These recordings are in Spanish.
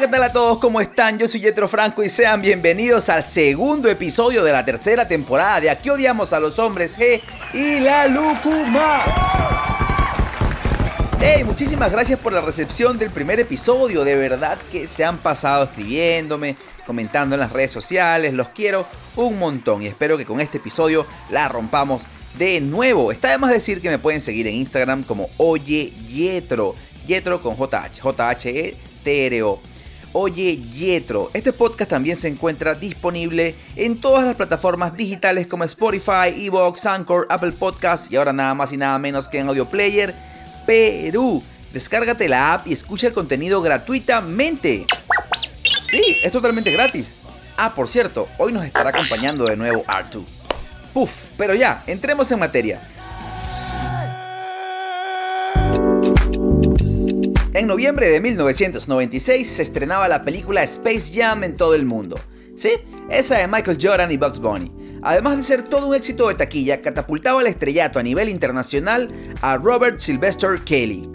¿qué tal a todos? ¿Cómo están? Yo soy Jetro Franco y sean bienvenidos al segundo episodio de la tercera temporada de Aquí odiamos a los hombres G y la Lucuma. Hey, muchísimas gracias por la recepción del primer episodio. De verdad que se han pasado escribiéndome, comentando en las redes sociales. Los quiero un montón y espero que con este episodio la rompamos de nuevo. Está de más decir que me pueden seguir en Instagram como Oye Yetro. Yetro con JH. J-H-E-T-R-O. Oye Yetro. Este podcast también se encuentra disponible en todas las plataformas digitales como Spotify, Evox, Anchor, Apple Podcasts y ahora nada más y nada menos que en Audio Player Perú. Descárgate la app y escucha el contenido gratuitamente. Sí, es totalmente gratis. Ah, por cierto, hoy nos estará acompañando de nuevo Artu. Puf, pero ya, entremos en materia. En noviembre de 1996 se estrenaba la película Space Jam en todo el mundo. Sí, esa de Michael Jordan y Bugs Bunny. Además de ser todo un éxito de taquilla, catapultaba al estrellato a nivel internacional a Robert Sylvester Kelly.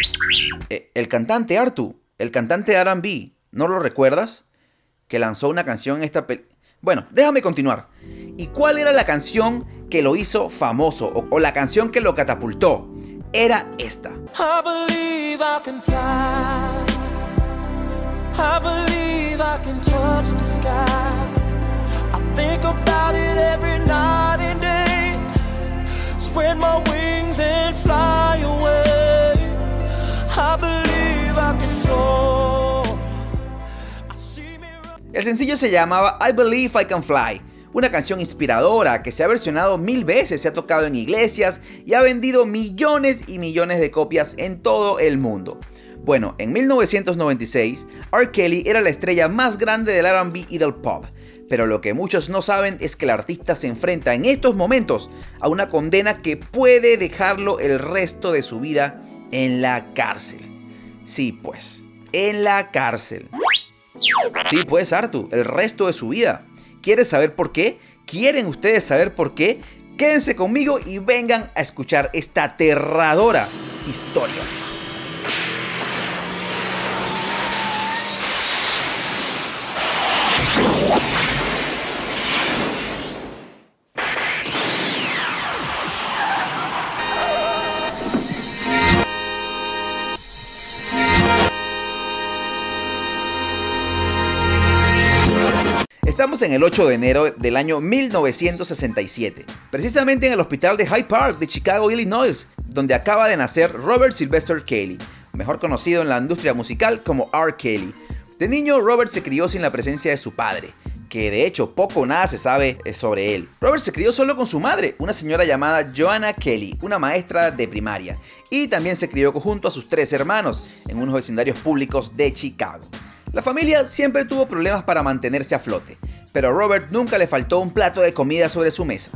Eh, el cantante Artu, el cantante de RB, ¿no lo recuerdas? Que lanzó una canción en esta película. Bueno, déjame continuar. ¿Y cuál era la canción que lo hizo famoso o, o la canción que lo catapultó? Era esta. Spread my wings and fly away. I believe I can soar. El sencillo se llamaba I Believe I Can Fly, una canción inspiradora que se ha versionado mil veces, se ha tocado en iglesias y ha vendido millones y millones de copias en todo el mundo. Bueno, en 1996, R. Kelly era la estrella más grande del RB y del pop, pero lo que muchos no saben es que el artista se enfrenta en estos momentos a una condena que puede dejarlo el resto de su vida en la cárcel. Sí, pues, en la cárcel. Sí, pues Artu, el resto de su vida. ¿Quieres saber por qué? ¿Quieren ustedes saber por qué? Quédense conmigo y vengan a escuchar esta aterradora historia. Estamos en el 8 de enero del año 1967, precisamente en el hospital de Hyde Park de Chicago, Illinois, donde acaba de nacer Robert Sylvester Kelly, mejor conocido en la industria musical como R. Kelly. De niño, Robert se crió sin la presencia de su padre, que de hecho poco o nada se sabe eh, sobre él. Robert se crió solo con su madre, una señora llamada Joanna Kelly, una maestra de primaria, y también se crió junto a sus tres hermanos en unos vecindarios públicos de Chicago. La familia siempre tuvo problemas para mantenerse a flote, pero a Robert nunca le faltó un plato de comida sobre su mesa.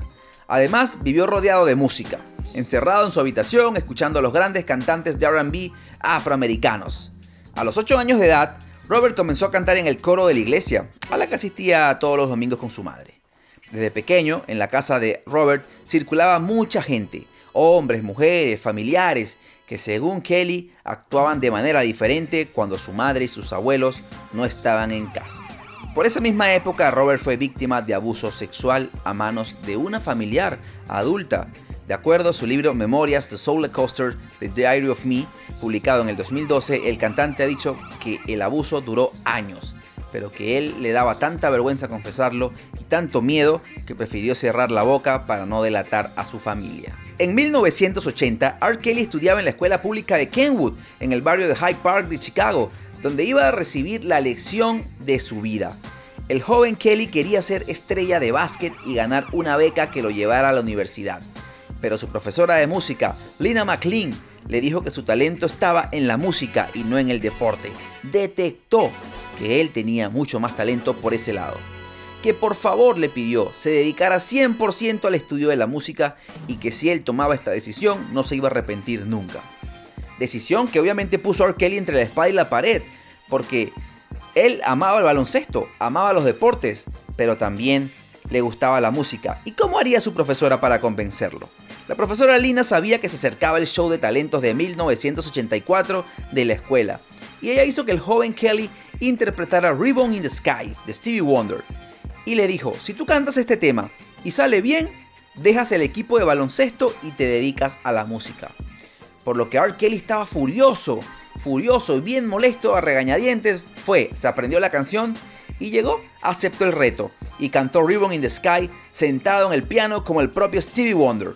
Además, vivió rodeado de música, encerrado en su habitación escuchando a los grandes cantantes de RB afroamericanos. A los 8 años de edad, Robert comenzó a cantar en el coro de la iglesia, a la que asistía todos los domingos con su madre. Desde pequeño, en la casa de Robert circulaba mucha gente, hombres, mujeres, familiares, que según Kelly actuaban de manera diferente cuando su madre y sus abuelos no estaban en casa. Por esa misma época, Robert fue víctima de abuso sexual a manos de una familiar adulta. De acuerdo a su libro Memorias The Soul Coaster, The Diary of Me, publicado en el 2012, el cantante ha dicho que el abuso duró años, pero que él le daba tanta vergüenza confesarlo y tanto miedo que prefirió cerrar la boca para no delatar a su familia. En 1980, R. Kelly estudiaba en la escuela pública de Kenwood, en el barrio de Hyde Park de Chicago, donde iba a recibir la lección de su vida. El joven Kelly quería ser estrella de básquet y ganar una beca que lo llevara a la universidad. Pero su profesora de música, Lina McLean, le dijo que su talento estaba en la música y no en el deporte. Detectó que él tenía mucho más talento por ese lado que por favor le pidió se dedicara 100% al estudio de la música y que si él tomaba esta decisión no se iba a arrepentir nunca. Decisión que obviamente puso a R. Kelly entre la espada y la pared, porque él amaba el baloncesto, amaba los deportes, pero también le gustaba la música. ¿Y cómo haría su profesora para convencerlo? La profesora Lina sabía que se acercaba el show de talentos de 1984 de la escuela, y ella hizo que el joven Kelly interpretara Ribbon in the Sky de Stevie Wonder y le dijo, si tú cantas este tema y sale bien, dejas el equipo de baloncesto y te dedicas a la música. Por lo que R. Kelly estaba furioso, furioso y bien molesto a regañadientes, fue, se aprendió la canción y llegó, aceptó el reto y cantó Ribbon in the Sky sentado en el piano como el propio Stevie Wonder.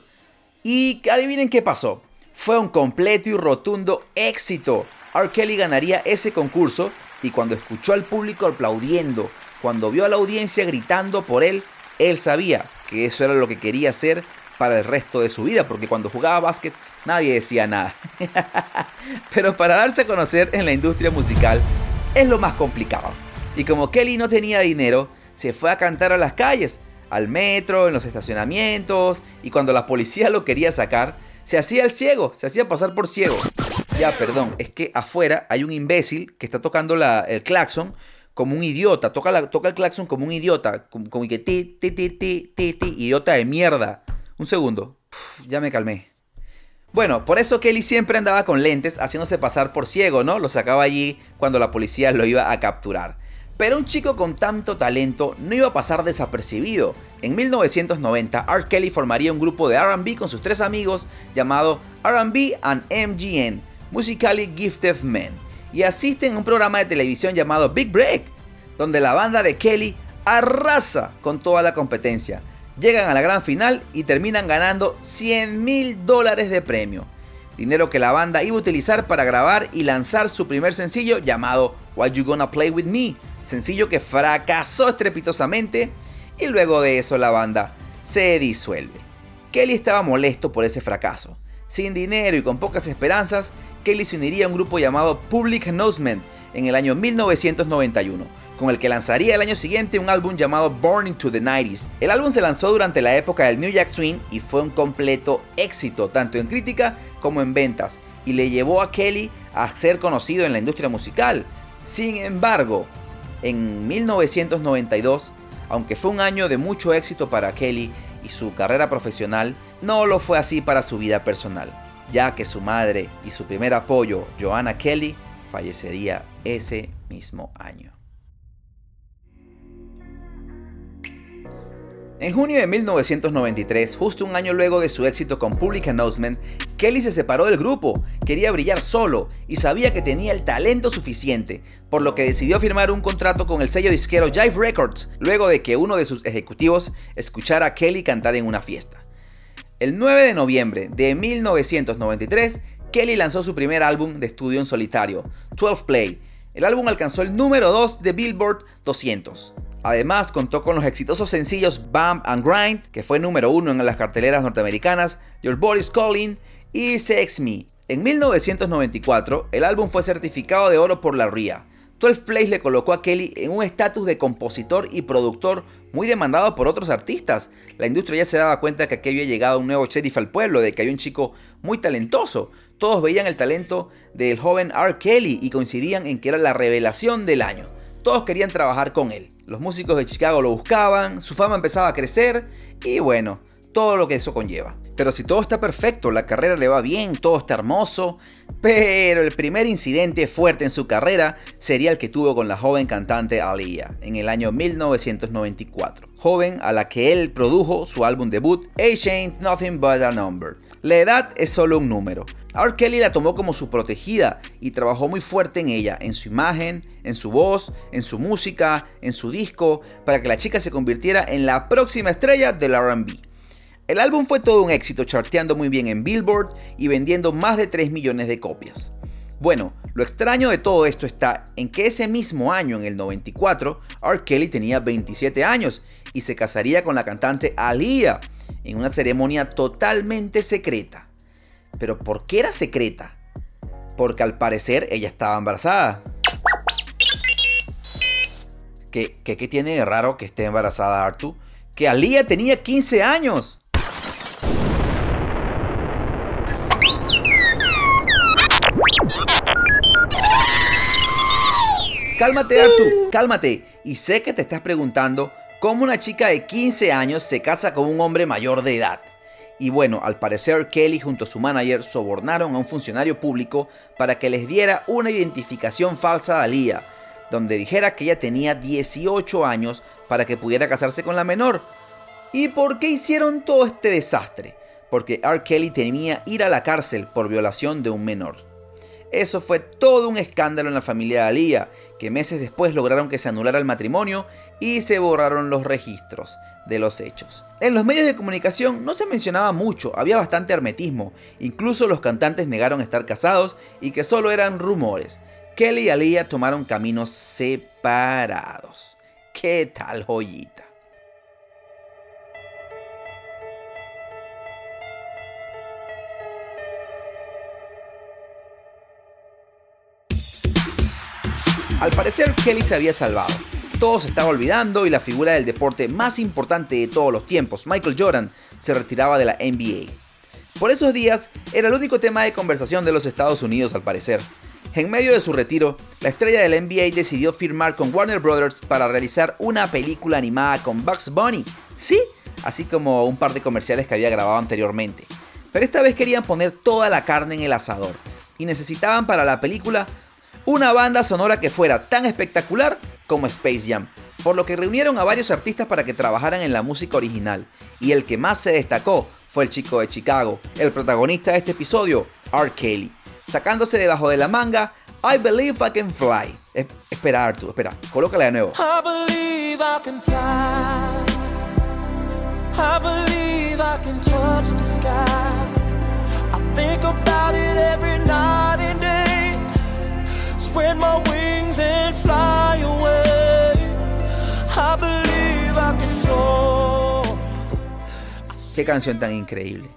Y adivinen qué pasó. Fue un completo y rotundo éxito. R. Kelly ganaría ese concurso y cuando escuchó al público aplaudiendo, cuando vio a la audiencia gritando por él, él sabía que eso era lo que quería hacer para el resto de su vida, porque cuando jugaba básquet nadie decía nada. Pero para darse a conocer en la industria musical es lo más complicado. Y como Kelly no tenía dinero, se fue a cantar a las calles, al metro, en los estacionamientos, y cuando la policía lo quería sacar, se hacía el ciego, se hacía pasar por ciego. Ya, perdón, es que afuera hay un imbécil que está tocando el claxon como un idiota, toca, el claxon como un idiota, como, que ti, ti, ti, ti, ti, ti, idiota de mierda. Un segundo, ya me calmé. Bueno, por eso Kelly siempre andaba con lentes, haciéndose pasar por ciego, ¿no? Lo sacaba allí cuando la policía lo iba a capturar. Pero un chico con tanto talento no iba a pasar desapercibido. En 1990, R. Kelly formaría un grupo de RB con sus tres amigos llamado RB and MGN, Musically Gifted Men, y asisten a un programa de televisión llamado Big Break, donde la banda de Kelly arrasa con toda la competencia. Llegan a la gran final y terminan ganando 100 mil dólares de premio, dinero que la banda iba a utilizar para grabar y lanzar su primer sencillo llamado Why You Gonna Play With Me, sencillo que fracasó estrepitosamente y luego de eso la banda se disuelve. Kelly estaba molesto por ese fracaso. Sin dinero y con pocas esperanzas, Kelly se uniría a un grupo llamado Public Announcement en el año 1991, con el que lanzaría el año siguiente un álbum llamado Born into the 90s. El álbum se lanzó durante la época del New Jack Swing y fue un completo éxito, tanto en crítica como en ventas, y le llevó a Kelly a ser conocido en la industria musical. Sin embargo, en 1992, aunque fue un año de mucho éxito para Kelly y su carrera profesional, no lo fue así para su vida personal, ya que su madre y su primer apoyo, Joanna Kelly, fallecería ese mismo año. En junio de 1993, justo un año luego de su éxito con Public Announcement, Kelly se separó del grupo, quería brillar solo y sabía que tenía el talento suficiente, por lo que decidió firmar un contrato con el sello disquero Jive Records, luego de que uno de sus ejecutivos escuchara a Kelly cantar en una fiesta. El 9 de noviembre de 1993, Kelly lanzó su primer álbum de estudio en solitario, 12 Play. El álbum alcanzó el número 2 de Billboard 200. Además, contó con los exitosos sencillos Bam and Grind, que fue número uno en las carteleras norteamericanas, Your Body's Calling y Sex Me. En 1994, el álbum fue certificado de oro por la RIA. 12 Plays le colocó a Kelly en un estatus de compositor y productor muy demandado por otros artistas. La industria ya se daba cuenta que aquí había llegado un nuevo sheriff al pueblo, de que había un chico muy talentoso. Todos veían el talento del joven R. Kelly y coincidían en que era la revelación del año. Todos querían trabajar con él. Los músicos de Chicago lo buscaban, su fama empezaba a crecer y bueno, todo lo que eso conlleva. Pero si todo está perfecto, la carrera le va bien, todo está hermoso, pero el primer incidente fuerte en su carrera sería el que tuvo con la joven cantante Aliyah en el año 1994, joven a la que él produjo su álbum debut Age Ain't Nothing But a Number. La edad es solo un número, R. Kelly la tomó como su protegida y trabajó muy fuerte en ella, en su imagen, en su voz, en su música, en su disco, para que la chica se convirtiera en la próxima estrella del RB. El álbum fue todo un éxito, charteando muy bien en Billboard y vendiendo más de 3 millones de copias. Bueno, lo extraño de todo esto está en que ese mismo año, en el 94, R. Kelly tenía 27 años y se casaría con la cantante Aaliyah en una ceremonia totalmente secreta. Pero ¿por qué era secreta? Porque al parecer ella estaba embarazada. ¿Qué, qué, tiene de raro que esté embarazada Artu? Que Alía tenía 15 años. Cálmate, Artu, cálmate. Y sé que te estás preguntando cómo una chica de 15 años se casa con un hombre mayor de edad. Y bueno, al parecer Kelly junto a su manager sobornaron a un funcionario público para que les diera una identificación falsa de Alía, donde dijera que ella tenía 18 años para que pudiera casarse con la menor. ¿Y por qué hicieron todo este desastre? Porque R. Kelly temía ir a la cárcel por violación de un menor. Eso fue todo un escándalo en la familia de Aliyah, que meses después lograron que se anulara el matrimonio y se borraron los registros de los hechos. En los medios de comunicación no se mencionaba mucho, había bastante hermetismo, incluso los cantantes negaron estar casados y que solo eran rumores. Kelly y Aliyah tomaron caminos separados. ¿Qué tal joyita? Al parecer Kelly se había salvado. Todo se estaba olvidando y la figura del deporte más importante de todos los tiempos, Michael Jordan, se retiraba de la NBA. Por esos días era el único tema de conversación de los Estados Unidos al parecer. En medio de su retiro, la estrella del NBA decidió firmar con Warner Brothers para realizar una película animada con Bugs Bunny. Sí, así como un par de comerciales que había grabado anteriormente. Pero esta vez querían poner toda la carne en el asador y necesitaban para la película una banda sonora que fuera tan espectacular como Space Jam, por lo que reunieron a varios artistas para que trabajaran en la música original, y el que más se destacó fue el chico de Chicago, el protagonista de este episodio, R. Kelly, sacándose debajo de la manga I Believe I Can Fly. espera Arthur, espera, colócala de nuevo. I believe I can fly. I believe I can touch the sky. I think about it every night. Spread my wings and fly away. I believe I can soar. Qué canción tan increíble.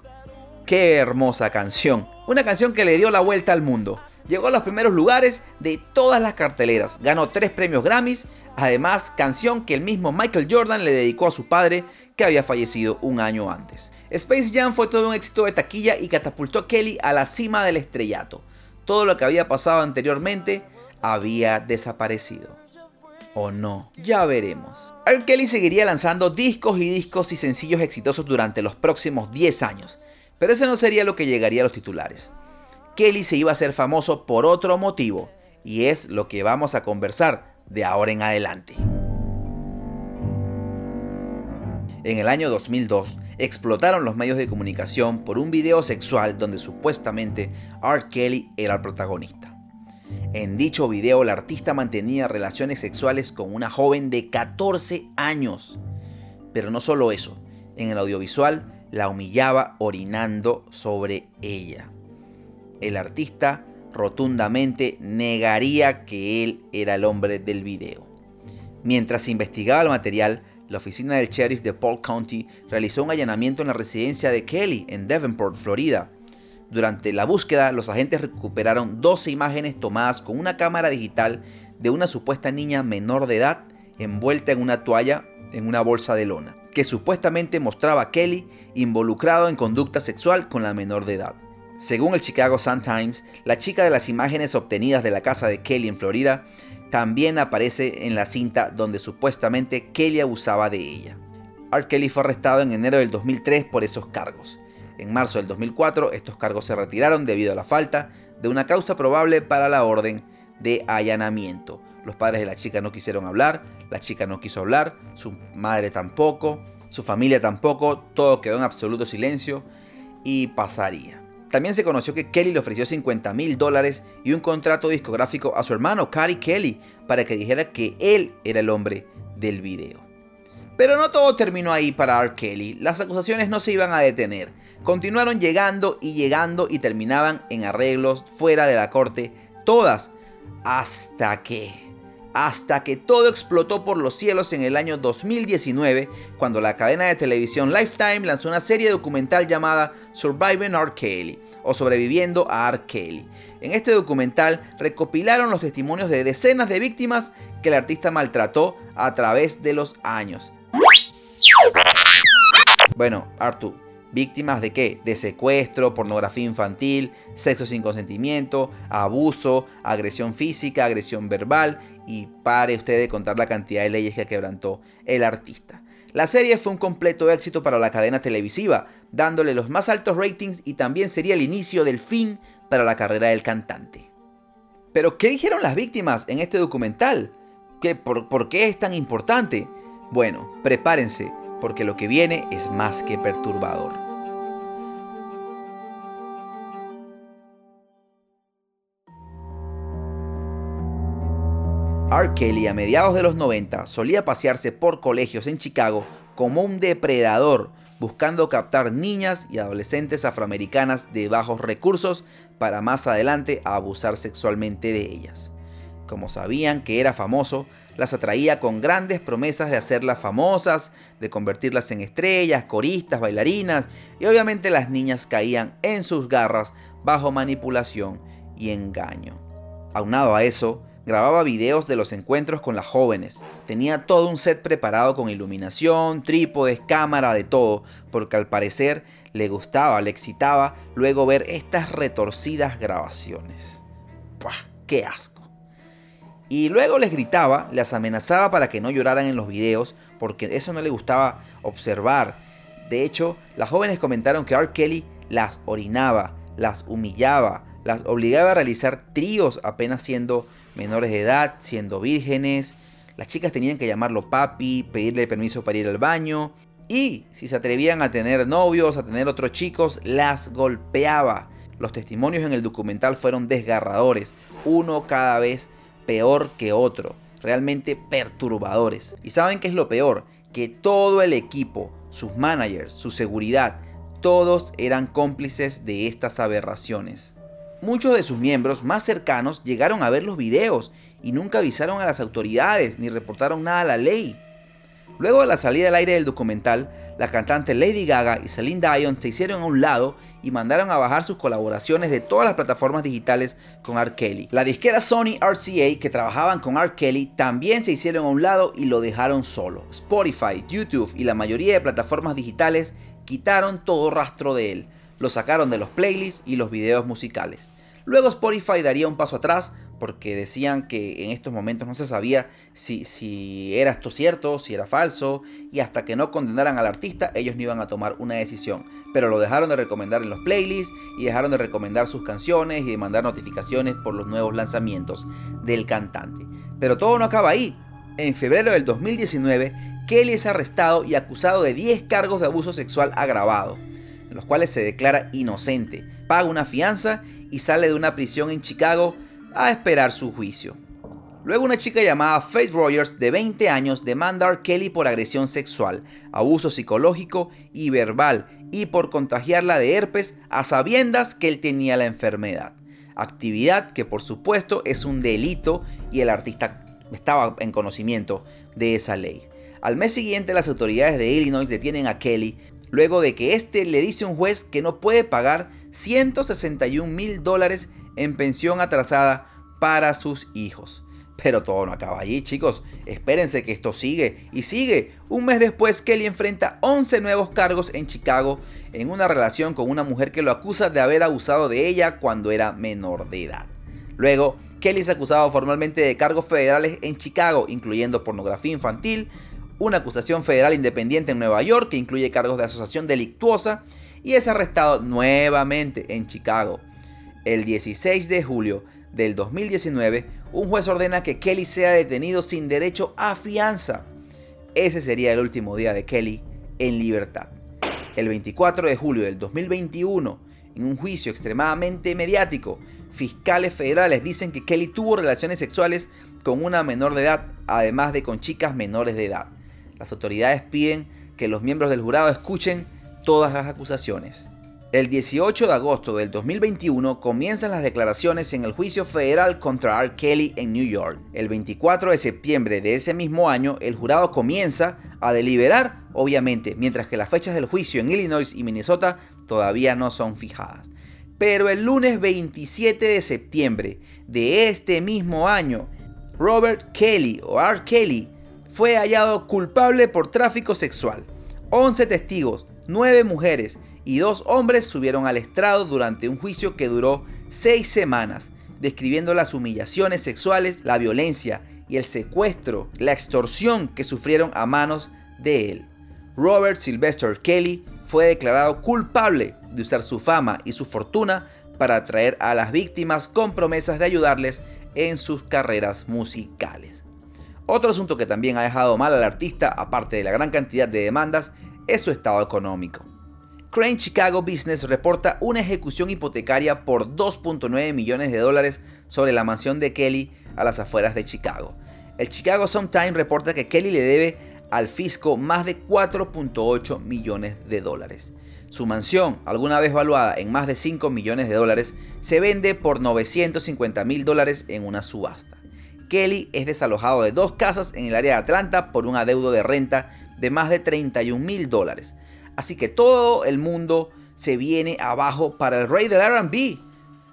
Qué hermosa canción. Una canción que le dio la vuelta al mundo. Llegó a los primeros lugares de todas las carteleras. Ganó tres premios Grammys. Además, canción que el mismo Michael Jordan le dedicó a su padre, que había fallecido un año antes. Space Jam fue todo un éxito de taquilla y catapultó a Kelly a la cima del estrellato. Todo lo que había pasado anteriormente había desaparecido. ¿O no? Ya veremos. R. Kelly seguiría lanzando discos y discos y sencillos exitosos durante los próximos 10 años, pero ese no sería lo que llegaría a los titulares. Kelly se iba a hacer famoso por otro motivo, y es lo que vamos a conversar de ahora en adelante. En el año 2002, explotaron los medios de comunicación por un video sexual donde supuestamente R. Kelly era el protagonista. En dicho video, el artista mantenía relaciones sexuales con una joven de 14 años. Pero no solo eso, en el audiovisual la humillaba orinando sobre ella. El artista rotundamente negaría que él era el hombre del video. Mientras investigaba el material, la oficina del sheriff de Polk County realizó un allanamiento en la residencia de Kelly en Devonport, Florida. Durante la búsqueda, los agentes recuperaron 12 imágenes tomadas con una cámara digital de una supuesta niña menor de edad envuelta en una toalla en una bolsa de lona, que supuestamente mostraba a Kelly involucrado en conducta sexual con la menor de edad. Según el Chicago Sun-Times, la chica de las imágenes obtenidas de la casa de Kelly en Florida también aparece en la cinta donde supuestamente Kelly abusaba de ella. R. Kelly fue arrestado en enero del 2003 por esos cargos. En marzo del 2004 estos cargos se retiraron debido a la falta de una causa probable para la orden de allanamiento. Los padres de la chica no quisieron hablar, la chica no quiso hablar, su madre tampoco, su familia tampoco, todo quedó en absoluto silencio y pasaría. También se conoció que Kelly le ofreció 50 mil dólares y un contrato discográfico a su hermano, Cary Kelly, para que dijera que él era el hombre del video. Pero no todo terminó ahí para R. Kelly, las acusaciones no se iban a detener, continuaron llegando y llegando y terminaban en arreglos fuera de la corte, todas, hasta que hasta que todo explotó por los cielos en el año 2019, cuando la cadena de televisión Lifetime lanzó una serie documental llamada Surviving R. Kelly o Sobreviviendo a R. Kelly. En este documental recopilaron los testimonios de decenas de víctimas que el artista maltrató a través de los años. Bueno, Arthur, ¿Víctimas de qué? De secuestro, pornografía infantil, sexo sin consentimiento, abuso, agresión física, agresión verbal y pare usted de contar la cantidad de leyes que quebrantó el artista. La serie fue un completo éxito para la cadena televisiva, dándole los más altos ratings y también sería el inicio del fin para la carrera del cantante. Pero, ¿qué dijeron las víctimas en este documental? ¿Qué, por, ¿Por qué es tan importante? Bueno, prepárense, porque lo que viene es más que perturbador. R. Kelly a mediados de los 90 solía pasearse por colegios en Chicago como un depredador, buscando captar niñas y adolescentes afroamericanas de bajos recursos para más adelante abusar sexualmente de ellas. Como sabían que era famoso, las atraía con grandes promesas de hacerlas famosas, de convertirlas en estrellas, coristas, bailarinas, y obviamente las niñas caían en sus garras bajo manipulación y engaño. Aunado a eso, grababa videos de los encuentros con las jóvenes. Tenía todo un set preparado con iluminación, trípodes, cámara, de todo, porque al parecer le gustaba, le excitaba luego ver estas retorcidas grabaciones. ¡Pah! ¡Qué asco! Y luego les gritaba, las amenazaba para que no lloraran en los videos, porque eso no le gustaba observar. De hecho, las jóvenes comentaron que R. Kelly las orinaba, las humillaba, las obligaba a realizar tríos apenas siendo menores de edad, siendo vírgenes. Las chicas tenían que llamarlo papi, pedirle permiso para ir al baño. Y si se atrevían a tener novios, a tener otros chicos, las golpeaba. Los testimonios en el documental fueron desgarradores, uno cada vez peor que otro, realmente perturbadores. ¿Y saben qué es lo peor? Que todo el equipo, sus managers, su seguridad, todos eran cómplices de estas aberraciones. Muchos de sus miembros más cercanos llegaron a ver los videos y nunca avisaron a las autoridades ni reportaron nada a la ley. Luego de la salida al aire del documental, la cantante Lady Gaga y Celine Dion se hicieron a un lado y mandaron a bajar sus colaboraciones de todas las plataformas digitales con R. Kelly. La disquera Sony RCA que trabajaban con R. Kelly también se hicieron a un lado y lo dejaron solo. Spotify, YouTube y la mayoría de plataformas digitales quitaron todo rastro de él. Lo sacaron de los playlists y los videos musicales. Luego Spotify daría un paso atrás porque decían que en estos momentos no se sabía si, si, era esto cierto, si era falso, y hasta que no condenaran al artista, ellos no iban a tomar una decisión. Pero lo dejaron de recomendar en los playlists y dejaron de recomendar sus canciones y de mandar notificaciones por los nuevos lanzamientos del cantante. Pero todo no acaba ahí. En febrero del 2019, Kelly es arrestado y acusado de 10 cargos de abuso sexual agravado, en los cuales se declara inocente, paga una fianza y sale de una prisión en Chicago a esperar su juicio. Luego una chica llamada Faith Rogers de 20 años demanda a Kelly por agresión sexual, abuso psicológico y verbal y por contagiarla de herpes a sabiendas que él tenía la enfermedad. Actividad que por supuesto es un delito y el artista estaba en conocimiento de esa ley. Al mes siguiente las autoridades de Illinois detienen a Kelly luego de que éste le dice a un juez que no puede pagar 161 mil dólares en pensión atrasada para sus hijos. Pero todo no acaba allí, chicos. Espérense que esto sigue y sigue. Un mes después, Kelly enfrenta 11 nuevos cargos en Chicago en una relación con una mujer que lo acusa de haber abusado de ella cuando era menor de edad. Luego, Kelly es acusado formalmente de cargos federales en Chicago, incluyendo pornografía infantil, una acusación federal independiente en Nueva York que incluye cargos de asociación delictuosa y es arrestado nuevamente en Chicago. El 16 de julio del 2019, un juez ordena que Kelly sea detenido sin derecho a fianza. Ese sería el último día de Kelly en libertad. El 24 de julio del 2021, en un juicio extremadamente mediático, fiscales federales dicen que Kelly tuvo relaciones sexuales con una menor de edad, además de con chicas menores de edad. Las autoridades piden que los miembros del jurado escuchen todas las acusaciones. El 18 de agosto del 2021 comienzan las declaraciones en el juicio federal contra R. Kelly en New York. El 24 de septiembre de ese mismo año, el jurado comienza a deliberar, obviamente, mientras que las fechas del juicio en Illinois y Minnesota todavía no son fijadas. Pero el lunes 27 de septiembre de este mismo año, Robert Kelly o R. Kelly fue hallado culpable por tráfico sexual. 11 testigos, 9 mujeres y dos hombres subieron al estrado durante un juicio que duró seis semanas, describiendo las humillaciones sexuales, la violencia y el secuestro, la extorsión que sufrieron a manos de él. Robert Sylvester Kelly fue declarado culpable de usar su fama y su fortuna para atraer a las víctimas con promesas de ayudarles en sus carreras musicales. Otro asunto que también ha dejado mal al artista, aparte de la gran cantidad de demandas, es su estado económico. Crane Chicago Business reporta una ejecución hipotecaria por 2.9 millones de dólares sobre la mansión de Kelly a las afueras de Chicago. El Chicago Sun-Times reporta que Kelly le debe al fisco más de 4.8 millones de dólares. Su mansión, alguna vez valuada en más de 5 millones de dólares, se vende por 950 mil dólares en una subasta. Kelly es desalojado de dos casas en el área de Atlanta por un adeudo de renta de más de 31 mil dólares. Así que todo el mundo se viene abajo para el rey del RB.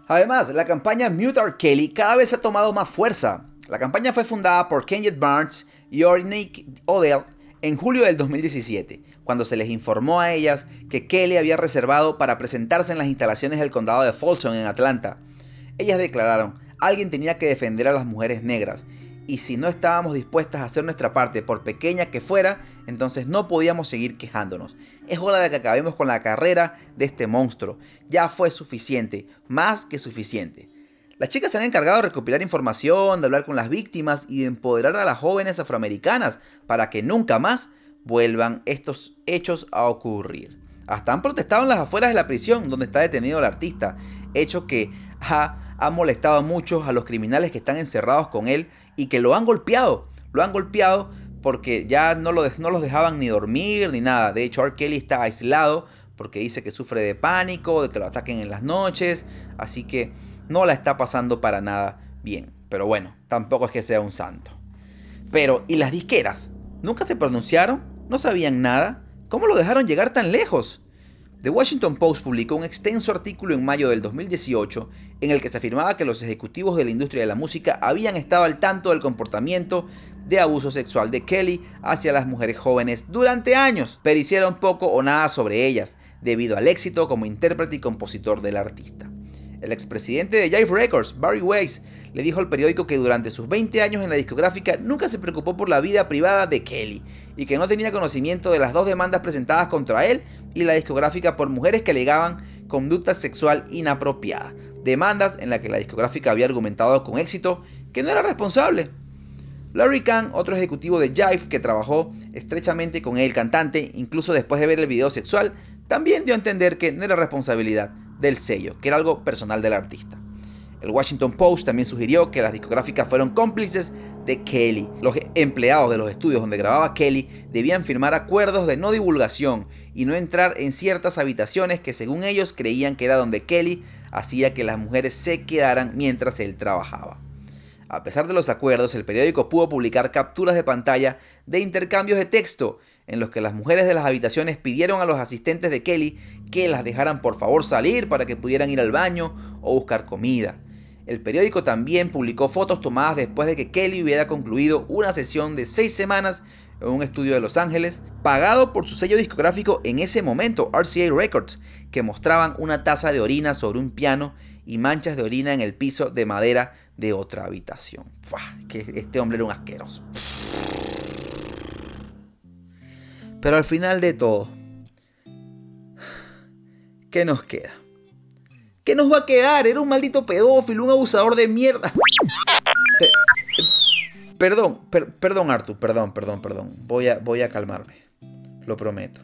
Además, la campaña Mute. Kelly cada vez ha tomado más fuerza. La campaña fue fundada por Kenneth Barnes y Ornick Odell en julio del 2017, cuando se les informó a ellas que Kelly había reservado para presentarse en las instalaciones del condado de Folsom en Atlanta. Ellas declararon, alguien tenía que defender a las mujeres negras, y si no estábamos dispuestas a hacer nuestra parte, por pequeña que fuera, entonces no podíamos seguir quejándonos. Es hora de que acabemos con la carrera de este monstruo. Ya fue suficiente, más que suficiente. Las chicas se han encargado de recopilar información, de hablar con las víctimas y de empoderar a las jóvenes afroamericanas para que nunca más vuelvan estos hechos a ocurrir. Hasta han protestado en las afueras de la prisión donde está detenido el artista, hecho que ha, ha molestado mucho a los criminales que están encerrados con él y que lo han golpeado. Lo han golpeado porque ya no los dejaban ni dormir ni nada. De hecho, R. Kelly está aislado porque dice que sufre de pánico, de que lo ataquen en las noches. Así que no la está pasando para nada bien. Pero bueno, tampoco es que sea un santo. Pero, ¿y las disqueras? ¿Nunca se pronunciaron? ¿No sabían nada? ¿Cómo lo dejaron llegar tan lejos? The Washington Post publicó un extenso artículo en mayo del 2018 en el que se afirmaba que los ejecutivos de la industria de la música habían estado al tanto del comportamiento de abuso sexual de Kelly hacia las mujeres jóvenes durante años, pero hicieron poco o nada sobre ellas, debido al éxito como intérprete y compositor del artista. El expresidente de Jive Records, Barry Weiss, le dijo al periódico que durante sus 20 años en la discográfica nunca se preocupó por la vida privada de Kelly y que no tenía conocimiento de las dos demandas presentadas contra él y la discográfica por mujeres que alegaban conducta sexual inapropiada. Demandas en las que la discográfica había argumentado con éxito que no era responsable. Larry Kahn, otro ejecutivo de Jive que trabajó estrechamente con el cantante, incluso después de ver el video sexual, también dio a entender que no era responsabilidad del sello, que era algo personal del artista. El Washington Post también sugirió que las discográficas fueron cómplices de Kelly. Los empleados de los estudios donde grababa Kelly debían firmar acuerdos de no divulgación y no entrar en ciertas habitaciones que según ellos creían que era donde Kelly hacía que las mujeres se quedaran mientras él trabajaba. A pesar de los acuerdos, el periódico pudo publicar capturas de pantalla de intercambios de texto en los que las mujeres de las habitaciones pidieron a los asistentes de Kelly que las dejaran por favor salir para que pudieran ir al baño o buscar comida. El periódico también publicó fotos tomadas después de que Kelly hubiera concluido una sesión de seis semanas en un estudio de Los Ángeles, pagado por su sello discográfico en ese momento, RCA Records, que mostraban una taza de orina sobre un piano y manchas de orina en el piso de madera de otra habitación. que este hombre era un asqueroso. Pero al final de todo, ¿qué nos queda? ¿Qué nos va a quedar? Era un maldito pedófilo, un abusador de mierda. perdón, perdón Artu, perdón, perdón, perdón. Voy a, voy a calmarme. Lo prometo.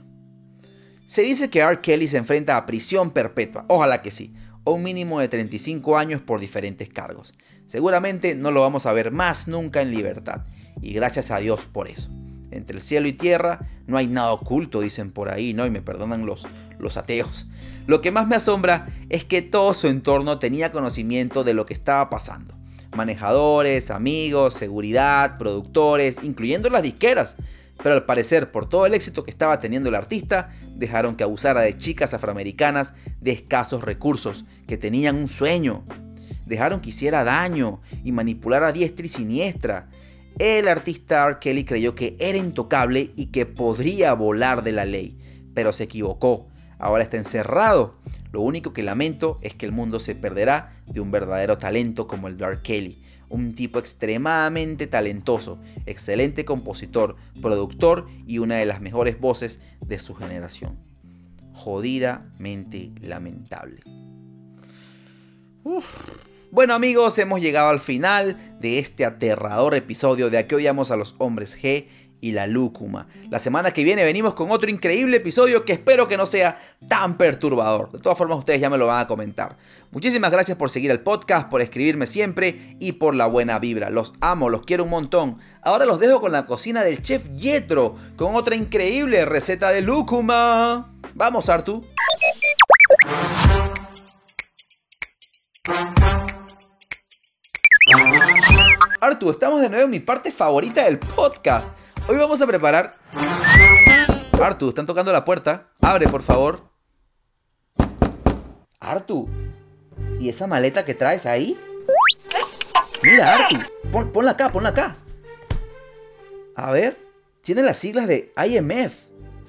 Se dice que R. Kelly se enfrenta a prisión perpetua. Ojalá que sí. O un mínimo de 35 años por diferentes cargos. Seguramente no lo vamos a ver más nunca en libertad. Y gracias a Dios por eso entre el cielo y tierra no hay nada oculto, dicen por ahí, ¿no? Y me perdonan los, los ateos. Lo que más me asombra es que todo su entorno tenía conocimiento de lo que estaba pasando. Manejadores, amigos, seguridad, productores, incluyendo las disqueras. Pero al parecer, por todo el éxito que estaba teniendo el artista, dejaron que abusara de chicas afroamericanas de escasos recursos, que tenían un sueño. Dejaron que hiciera daño y manipulara a diestra y siniestra el artista R. Kelly creyó que era intocable y que podría volar de la ley, pero se equivocó. Ahora está encerrado. Lo único que lamento es que el mundo se perderá de un verdadero talento como el de R. Kelly, un tipo extremadamente talentoso, excelente compositor, productor y una de las mejores voces de su generación. Jodidamente lamentable. Bueno amigos, hemos llegado al final de este aterrador episodio de A qué odiamos a los hombres G y la lúcuma. La semana que viene venimos con otro increíble episodio que espero que no sea tan perturbador. De todas formas ustedes ya me lo van a comentar. Muchísimas gracias por seguir el podcast, por escribirme siempre y por la buena vibra. Los amo, los quiero un montón. Ahora los dejo con la cocina del chef Yetro, con otra increíble receta de lúcuma. Vamos, Artu. Artu, estamos de nuevo en mi parte favorita del podcast. Hoy vamos a preparar... Artu, están tocando la puerta. Abre, por favor. Artu, ¿y esa maleta que traes ahí? Mira, Artu, ponla acá, ponla acá. A ver, tiene las siglas de IMF,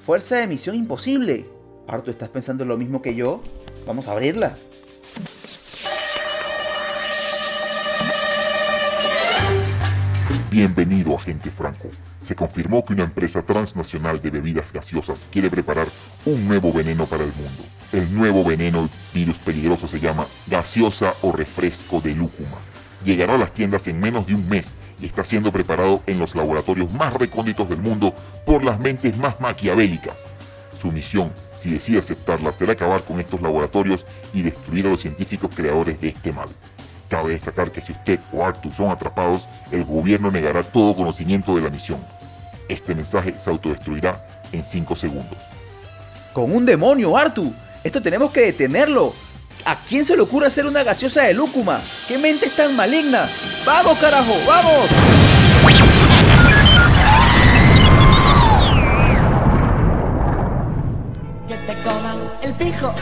Fuerza de Misión Imposible. Artu, ¿estás pensando lo mismo que yo? Vamos a abrirla. Bienvenido, agente Franco. Se confirmó que una empresa transnacional de bebidas gaseosas quiere preparar un nuevo veneno para el mundo. El nuevo veneno virus peligroso se llama gaseosa o refresco de lúcuma. Llegará a las tiendas en menos de un mes y está siendo preparado en los laboratorios más recónditos del mundo por las mentes más maquiavélicas. Su misión, si decide aceptarla, será acabar con estos laboratorios y destruir a los científicos creadores de este mal. Cabe destacar que si usted o Artu son atrapados, el gobierno negará todo conocimiento de la misión. Este mensaje se autodestruirá en 5 segundos. Con un demonio, Artu. Esto tenemos que detenerlo. ¿A quién se le ocurre hacer una gaseosa de lúcuma? ¿Qué mente es tan maligna? ¡Vamos, carajo! ¡Vamos! Que te coman el pijo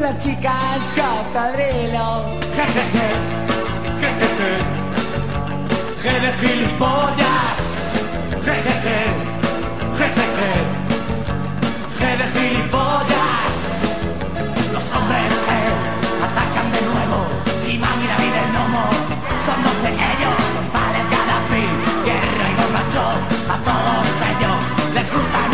las chicas cocodrilo. Jejeje, jejeje, je de gilipollas. Jejeje, jejeje, je de gilipollas. Los hombres que atacan de nuevo, Imán y David el Nomo, son dos de ellos, valen cada fin. Guerra y Gorbachev, a todos ellos les gusta